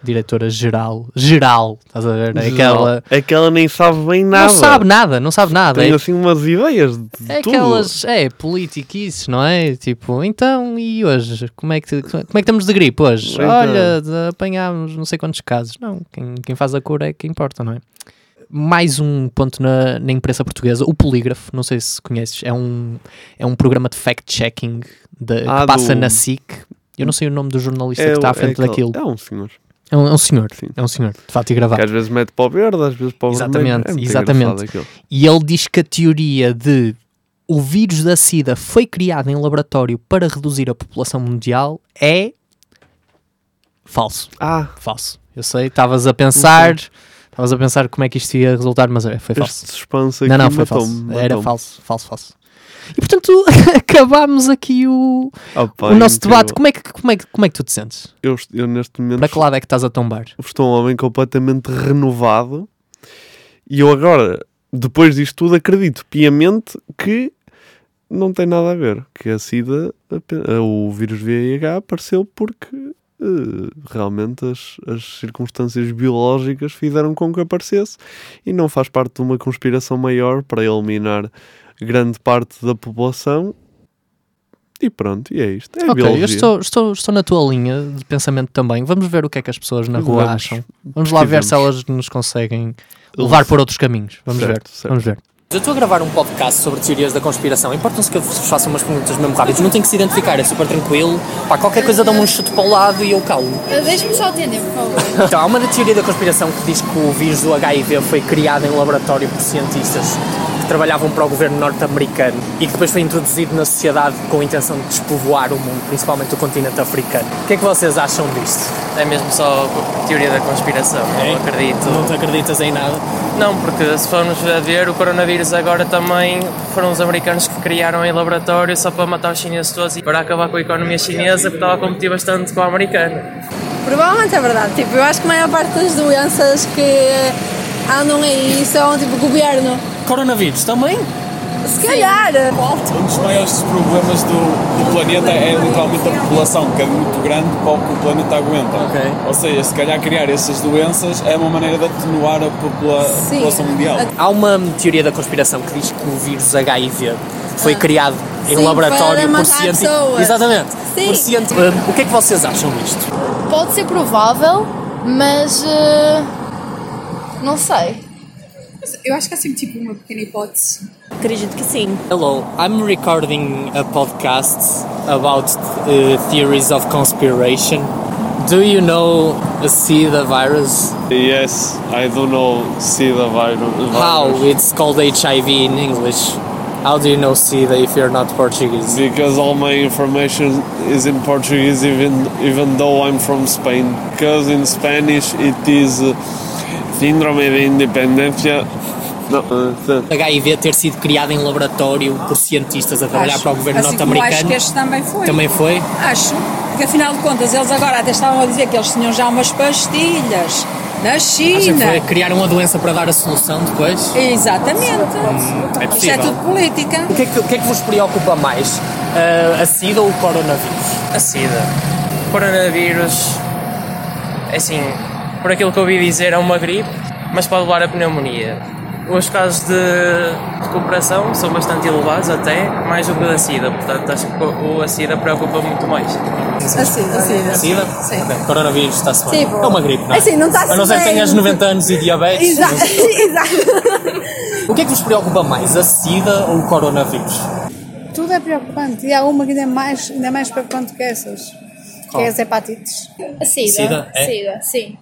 diretora geral, geral, estás a ver? É aquela. É que ela nem sabe bem nada. Não sabe nada, não sabe nada. Tem É, assim umas ideias de é tudo. aquelas, é, politiquices, não é? Tipo, então, e hoje? Como é que, como é que estamos de gripe hoje? Então. Olha, apanhámos não sei quantos casos. Não, quem, quem faz a cura é que importa, não é? Mais um ponto na, na imprensa portuguesa, o Polígrafo, não sei se conheces, é um, é um programa de fact-checking Ah, que passa do- na SIC. Eu não sei o nome do jornalista É que está à frente é aquele- daquilo. É um senhor. É um, é um senhor, Sim. é um senhor, de fato e gravado. Que às vezes mete para o verde, às vezes para o. Exatamente, É exatamente. E ele diz que a teoria de o vírus da SIDA foi criado em laboratório para reduzir a população mundial é falso. Ah, Falso. Eu sei, estavas a pensar, estavas a pensar como é que isto ia resultar, mas é, foi falso. este suspense aqui Não, não, foi falso. Era falso, falso, falso. E portanto, [laughs] acabámos aqui o, Opa, o nosso incrível. debate. Como é, que, como, é que, como é que tu te sentes? Eu, eu neste momento Para que lado é que estás a tombar? estou um homem completamente renovado e eu agora, depois disto tudo, acredito piamente que não tem nada a ver. Que a SIDA, o vírus VIH apareceu porque eh, realmente as, as circunstâncias biológicas fizeram com que aparecesse e não faz parte de uma conspiração maior para eliminar grande parte da população E pronto, e é isto. É Ok, biologia. eu estou, estou, estou na tua linha de pensamento também. Vamos ver o que é que as pessoas na rua Vamos. acham. Vamos lá ver se elas nos conseguem levar por outros caminhos. Vamos Certo, ver. certo. Vamos ver. Eu estou a gravar um podcast sobre teorias da conspiração. Importam-se que eu vos faça umas perguntas mesmo rápidas. Não tenho que se identificar, é super tranquilo. Pá, qualquer coisa dá-me um chute para o lado e eu calo. Deixa-me só atender, por favor. Então, há uma teoria da conspiração que diz que o vírus do HIV foi criado em laboratório por cientistas que trabalhavam para o governo norte-americano e que depois foi introduzido na sociedade com a intenção de despovoar o mundo, principalmente o continente africano. O que é que vocês acham disto? É mesmo só teoria da conspiração, É? não acredito. Não te acreditas em nada? Não, porque se formos a ver, o coronavírus agora também foram os americanos que criaram em laboratório só para matar os chineses todos e para acabar com a economia chinesa, porque estava a competir bastante com a americana. Provavelmente é verdade. Tipo, eu acho que a maior parte das doenças que andam aí são tipo governo. Coronavírus também? Se calhar. Um dos maiores problemas do, do planeta é literalmente a população, que é muito grande para o que o planeta aguenta. Ok. Ou seja, se calhar criar essas doenças é uma maneira de atenuar a popula- Sim. população mundial. Há uma teoria da conspiração que diz que o vírus HIV foi Ah. criado em Sim, laboratório para por cientistas. Exatamente. Sim. Por cienti- Uh, o que é que vocês acham disto? Pode ser provável, mas. eh, não sei. Eu acho que há sempre tipo uma pequena hipótese. Acredito que sim. Hello, I'm recording a podcast about uh, theories of conspiration. Do you know the SIDA virus? Yes, I do know SIDA virus. How it's called HIV in English? How do you know SIDA if you're not Portuguese? Because all my information is in Portuguese, even even though I'm from Spain. Because in Spanish it is uh, Síndrome de Independencia. No, uh, HIV ter sido criado em laboratório por cientistas a trabalhar Acho. para o governo Assim norte-americano. acho que este também foi. Também foi? Acho. Porque afinal de contas, eles agora até estavam a dizer que eles tinham já umas pastilhas na Acha que China. foi criar uma doença para dar a solução depois? Exatamente. é Isto é possível. tudo política. O que é que, o que, é que vos preocupa mais? Uh, a SIDA ou o coronavírus? A SIDA. O coronavírus, é assim, por aquilo que eu ouvi dizer, é uma gripe, mas pode levar a pneumonia. Os casos de recuperação são bastante elevados, até mais do que da SIDA, portanto acho que o a SIDA preocupa muito mais. Assim, assim. SIDA? Sim. Ok, Coronavírus está-se bem. Tipo, é uma gripe, não é? assim, não está-se A não ser que tenhas 90 anos e diabetes. Exato. [laughs] Exato. O que é que vos preocupa mais, a SIDA ou o coronavírus? Tudo é preocupante. E há uma que ainda é mais, ainda é mais preocupante que essas. Que é as hepatites. A SIDA. SIDA, é? SIDA, sim.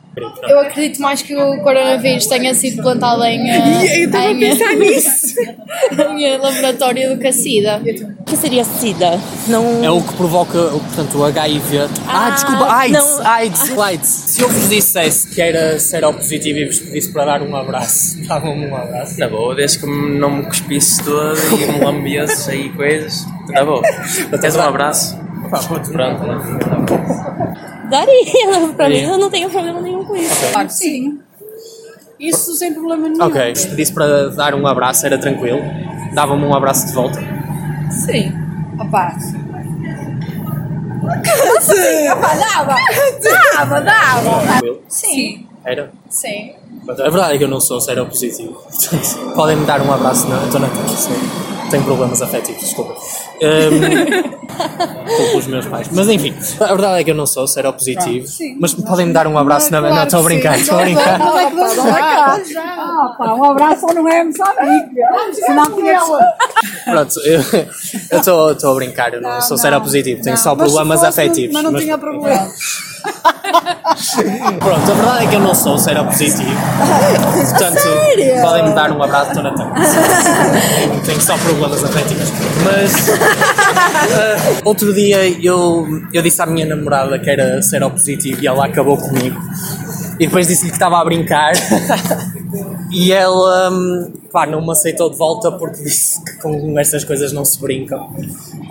Eu acredito mais que o coronavírus tenha sido plantado em, [laughs] eh, Eu estava a pensar nisso. [laughs] em eh, laboratório do que a SIDA. O que seria SIDA? Não. É o que provoca, o- portanto, o HIV. Ah, Ah, desculpa, AIDS, não. AIDS, AIDS. Se eu vos disse que era seropositivo e vos pedisse para dar um abraço, [laughs] davam-me um abraço. Na boa, desde que não me cuspisse todo e me lambesse aí coisas, na boa. Queres um abraço? Pronto, né? Daria. Pra mim, eu não tenho problema nenhum com isso. Claro que sim. Isso sem problema nenhum. Ok, se pedisse para dar um abraço, era tranquilo. Dava-me um abraço de volta. Sim. Opa. Sim, opa, dava. Dava, dava. Tranquilo. Sim, Era? sim. Mas A verdade é que eu não sou seropositivo. Portanto, podem me dar um abraço, não? Estou na. Tenho problemas afetivos, desculpa. Um, [laughs] culpo os meus pais. Mas enfim, a verdade é que eu não sou seropositivo. Mas podem me dar um abraço na. Não, estou a brincar, estou a brincar. Não é que vamos lá. Ah, pá, um abraço não é Moçambique. Senão tinha que Pronto, eu estou a brincar, eu não, sou seropositivo, tenho só Mas problemas fosse, afetivos. Mas não mas- tinha problema. Pronto, a verdade é que eu não sou seropositivo. Portanto, sério? podem me dar um abraço, estou na. Tenho só problemas afetivos. Mas [laughs] outro dia eu, eu disse à minha namorada que era seropositivo e ela acabou comigo. E depois disse-lhe que estava a brincar. [laughs] E ela hum, pá, não me aceitou de volta porque disse que com estas coisas não se brincam.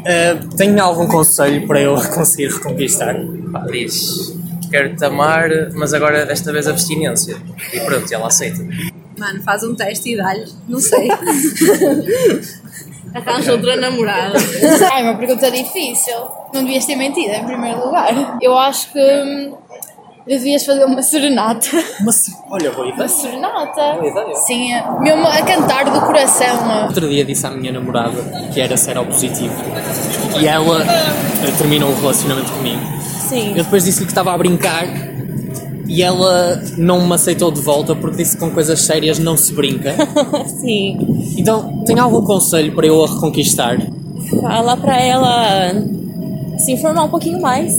Ah, tenho algum conselho para eu [laughs] conseguir reconquistar? Pá, diz, quero-te amar, mas agora desta vez abstinência. E pronto, ela aceita. Mano, faz um teste e dá-lhe. Não sei. Arranja outra namorada. Ai, uma pergunta difícil. Não devias ter mentido, em primeiro lugar. Eu acho que hum, devias fazer uma serenata. Mas, olha, boa Uma ideia. serenata? Boa ideia. Sim, é- mesmo a cantar do coração. Outro dia disse à minha namorada que era seropositivo e ela eh, terminou o relacionamento comigo. Sim. Eu depois disse-lhe que estava a brincar e ela não me aceitou de volta porque disse que com coisas sérias não se brinca. [laughs] Sim. Então, tem algum conselho para eu a reconquistar? Fala pra ela se informar um pouquinho mais.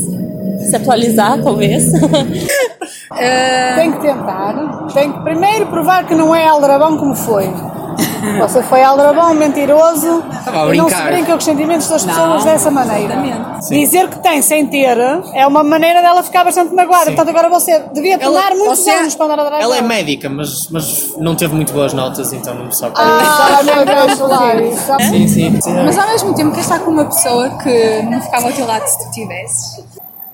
Se atualizar, talvez. [laughs] Tem que tentar. Tem que primeiro provar que não é aldrabão como foi. Você foi aldrabão, mentiroso a e não se brinca com os sentimentos das Não, pessoas dessa maneira. Dizer que tem sem ter é uma maneira dela ficar bastante magoada. Portanto, agora você devia tomar muitos você- anos para andar atrás Ela é médica, mas, mas não teve muito boas notas, então não me sabe. Ah, [laughs] meu Deus, claro. Sim, sim. Mas ao mesmo tempo, queres estar com uma pessoa que não ficava ao teu lado se tu tivesses?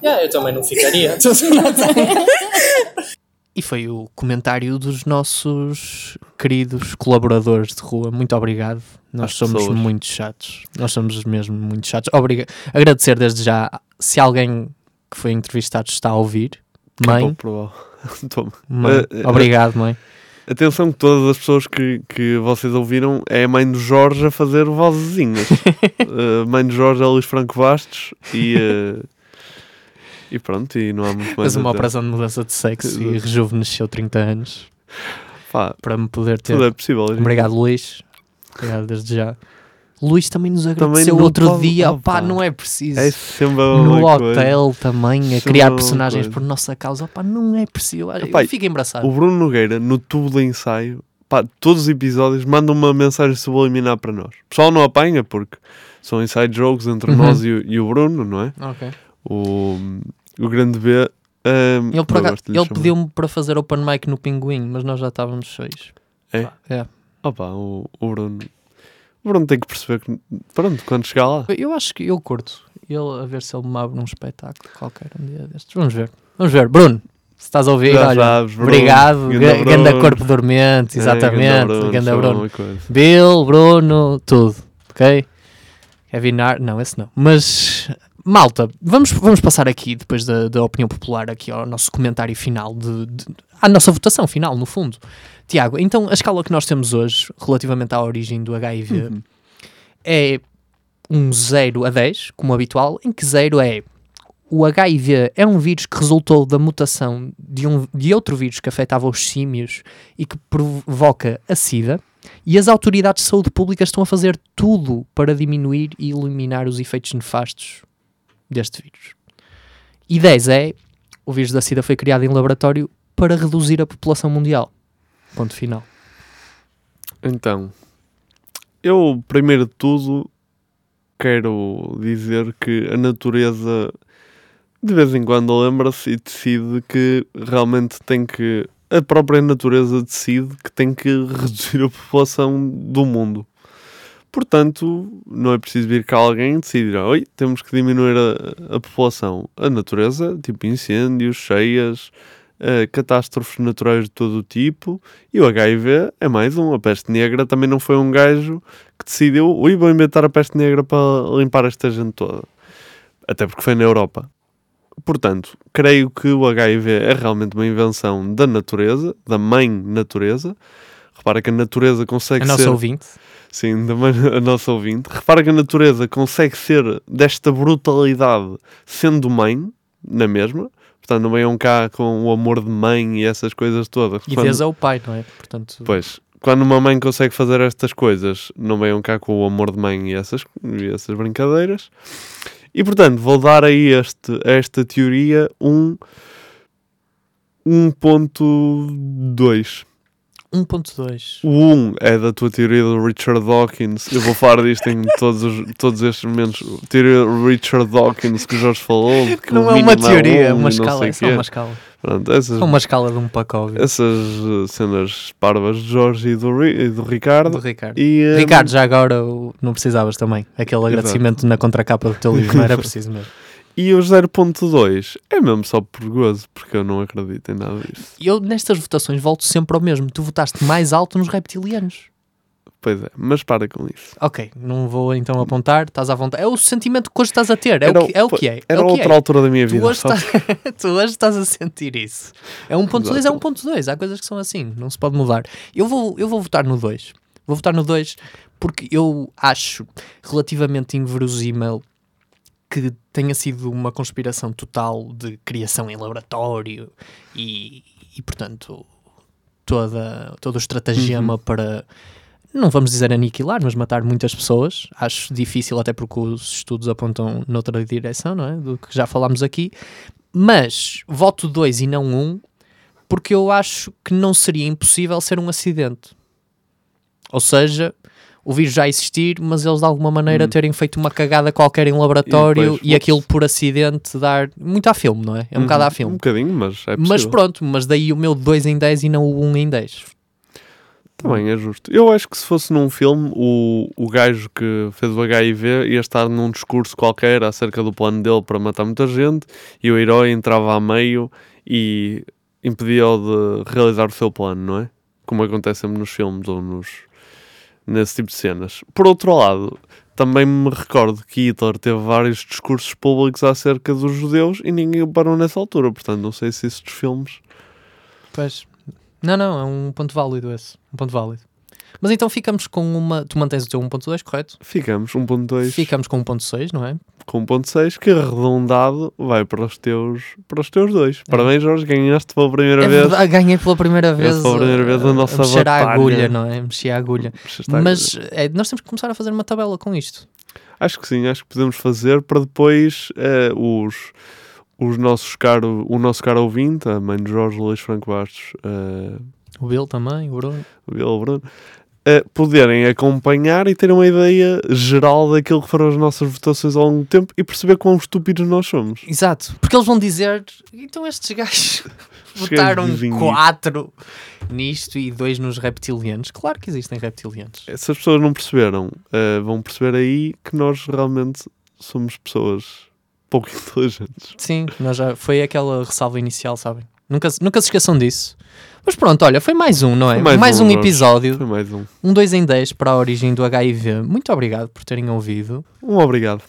Yeah, eu também não ficaria. [laughs] [laughs] e foi o comentário dos nossos queridos colaboradores de rua. Muito obrigado. Nós Às somos pessoas. muito chatos. Nós somos mesmo muito chatos. Obriga Agradecer desde já se alguém que foi entrevistado está a ouvir. Mãe, provável. [laughs] Toma. mãe. Eh, eh, obrigado, mãe. Atenção que todas as pessoas que, que vocês ouviram é a mãe do Jorge a fazer vozezinhas. a [laughs] mãe do Jorge é Luís Franco Bastos e, eh, e pronto, e não há muito mais Fez uma operação de mudança de sexo e rejuvenesceu 30 anos Pá, para me poder ter. tudo é possível. em Obrigado, Luís. Obrigado desde já. Luís também nos Também agradeceu não outro pode- dia. Pá, pá. não é preciso. É sempre no mesma coisa. hotel também, a Sempre criar personagens coisa. por nossa causa. Pá, não é preciso. Fico embaraçado. O Bruno Nogueira, no tubo de ensaio, pá, todos os episódios, manda uma mensagem subliminar para nós. O pessoal não apanha porque são inside jokes entre Uhum. nós e, o- e o Bruno, não é? Ok. O, o grande B. Um, Ele, ele pediu-me para fazer open mic no Pinguim, mas nós já estávamos cheios. É? Pá, é. Opa, o, o Bruno. O Bruno tem que perceber que, pronto, quando chegar lá. Eu acho que eu curto. Ele a ver se ele me abre um espetáculo qualquer um dia destes. Vamos ver. Vamos ver. Bruno, se estás a ouvir, Já olha, sabes, Bruno. obrigado. Ganda Ga- Ganda Bruno. corpo dormente, É, exatamente. ganda Bruno, Ganda Bruno. coisa. Bill, Bruno, tudo. Ok? Kevin Hart, não, esse não. Mas, malta, vamos, vamos passar aqui, depois da, da opinião popular, aqui ao nosso comentário final, de, de- à nossa votação final, no fundo. Tiago, então a escala que nós temos hoje, relativamente à origem do HIV, Uhum. é um 0 a 10, como habitual, em que 0 é o HIV é um vírus que resultou da mutação de, um, de outro vírus que afetava os símios e que provoca a SIDA, e as autoridades de saúde pública estão a fazer tudo para diminuir e eliminar os efeitos nefastos deste vírus. E 10 é o vírus da SIDA foi criado em laboratório para reduzir a população mundial. Ponto final. Então, eu, primeiro de tudo, quero dizer que a natureza de vez em quando lembra-se e decide que realmente tem que. A própria natureza decide que tem que [laughs] reduzir a população do mundo. Portanto, não é preciso vir cá alguém e decidir, oi, temos que diminuir a, a população. A natureza, tipo incêndios, cheias, eh, catástrofes naturais de todo o tipo. E o HIV é mais um. A peste negra também não foi um gajo que decidiu, ui, vou inventar a peste negra para limpar esta gente toda. Até porque foi na Europa. Portanto, creio que o HIV é realmente uma invenção da natureza, da mãe natureza. Repara que a natureza consegue A ser... nossa ouvinte. Sim, mãe, [laughs] a nossa ouvinte. Repara que a natureza consegue ser desta brutalidade sendo mãe, na mesma. Portanto, não venham cá com o amor de mãe e essas coisas todas. E Quando- Deus é o pai, não é? Portanto, Pois, quando uma mãe consegue fazer estas coisas, não venham cá com o amor de mãe e essas, e essas brincadeiras. E portanto, vou dar a, este, a esta teoria um 1.2. 1.2. O 1 é da tua teoria do Richard Dawkins. Eu vou falar disto em [laughs] todos, os- todos estes momentos. Teoria do Richard Dawkins que o Jorge falou. que Não é uma mínimo teoria, é um uma escala, é só uma escala. Pronto, essas, É uma escala de um pacote. essas uh, cenas parvas de Jorge e do, e do Ricardo. Do Ricardo. E, um, Ricardo, já agora não precisavas também. Aquele agradecimento na contracapa do teu livro, não era [laughs] preciso mesmo. E o 0.2 é mesmo só por gozo, porque eu não acredito em nada disso. Eu nestas votações volto sempre ao mesmo. Tu votaste mais alto nos reptilianos. Pois é, mas para com isso. Ok, não vou então apontar, estás à vontade. É o sentimento que hoje estás a ter, é, Era o, que, é o que é. era é o que outra é. altura da minha Tu vida, hoje, sabes? estás, [laughs] tu hoje estás a sentir isso. É 1.2, é 1.2. Há coisas que são assim, não se pode mudar. Eu vou, eu vou votar no 2. Vou votar no 2 porque eu acho relativamente inverosímil que tenha sido uma conspiração total de criação em laboratório e, e portanto, toda, todo o estratagema Uhum. para, não vamos dizer aniquilar, mas matar muitas pessoas. Acho difícil, até porque os estudos apontam noutra direção, não é? Do que já falámos aqui. Mas voto 2 e não 1, um, porque eu acho que não seria impossível ser um acidente. Ou seja, o vírus já existir, mas eles de alguma maneira Hum. terem feito uma cagada qualquer em laboratório depois, e, aquilo por acidente dar. Muito a filme, não é? É um bocado Uhum. a filme. Um bocadinho, mas é mas possível. pronto, mas daí o meu 2 em 10 e não o 1 em 10. Também é justo. Eu acho que se fosse num filme, o, o gajo que fez o HIV ia estar num discurso qualquer acerca do plano dele para matar muita gente e o herói entrava a meio e impedia-o de realizar o seu plano, não é? Como acontece sempre nos filmes ou nos, nesse tipo de cenas. Por outro lado, também me recordo que Hitler teve vários discursos públicos acerca dos judeus e ninguém parou nessa altura. Portanto, não sei se isso dos filmes. Pois. Não, não, é um ponto válido esse. Um ponto válido. Mas então ficamos com uma. Tu mantens o teu 1.2, correto? Ficamos 1.2. Ficamos com 1.6, não é? com 1.6 que arredondado vai para os teus, para os teus dois. Parabéns, Jorge, ganhaste pela primeira É vez. verdade, ganhei pela primeira vez. Pela primeira vez a uh, nossa mexer a batalha. agulha, não é? Mexer a agulha. A Mas é, nós temos que começar a fazer uma tabela com isto. Acho que sim, acho que podemos fazer para depois eh, os, os nossos caro, o nosso caro ouvinte, a mãe de Jorge Luís Franco Bastos, eh, O Bill também, o Bruno. o Bill Bruno, poderem acompanhar e terem uma ideia geral daquilo que foram as nossas votações ao longo do tempo e perceber quão estúpidos nós somos. Exato, porque eles vão dizer, então estes gajos [laughs] votaram adivinham. 4 nisto e 2 nos reptilianos. Claro que existem reptilianos. Se as pessoas não perceberam, eh, vão perceber aí que nós realmente somos pessoas pouco [laughs] inteligentes. Sim, nós já, foi aquela ressalva inicial, sabem? Nunca, nunca se esqueçam disso. Mas pronto, olha, foi mais um, não é? Foi mais um, um, Jorge. episódio. Foi mais um. Um 2 em 10 para a origem do HIV. Muito obrigado por terem ouvido. Um obrigado.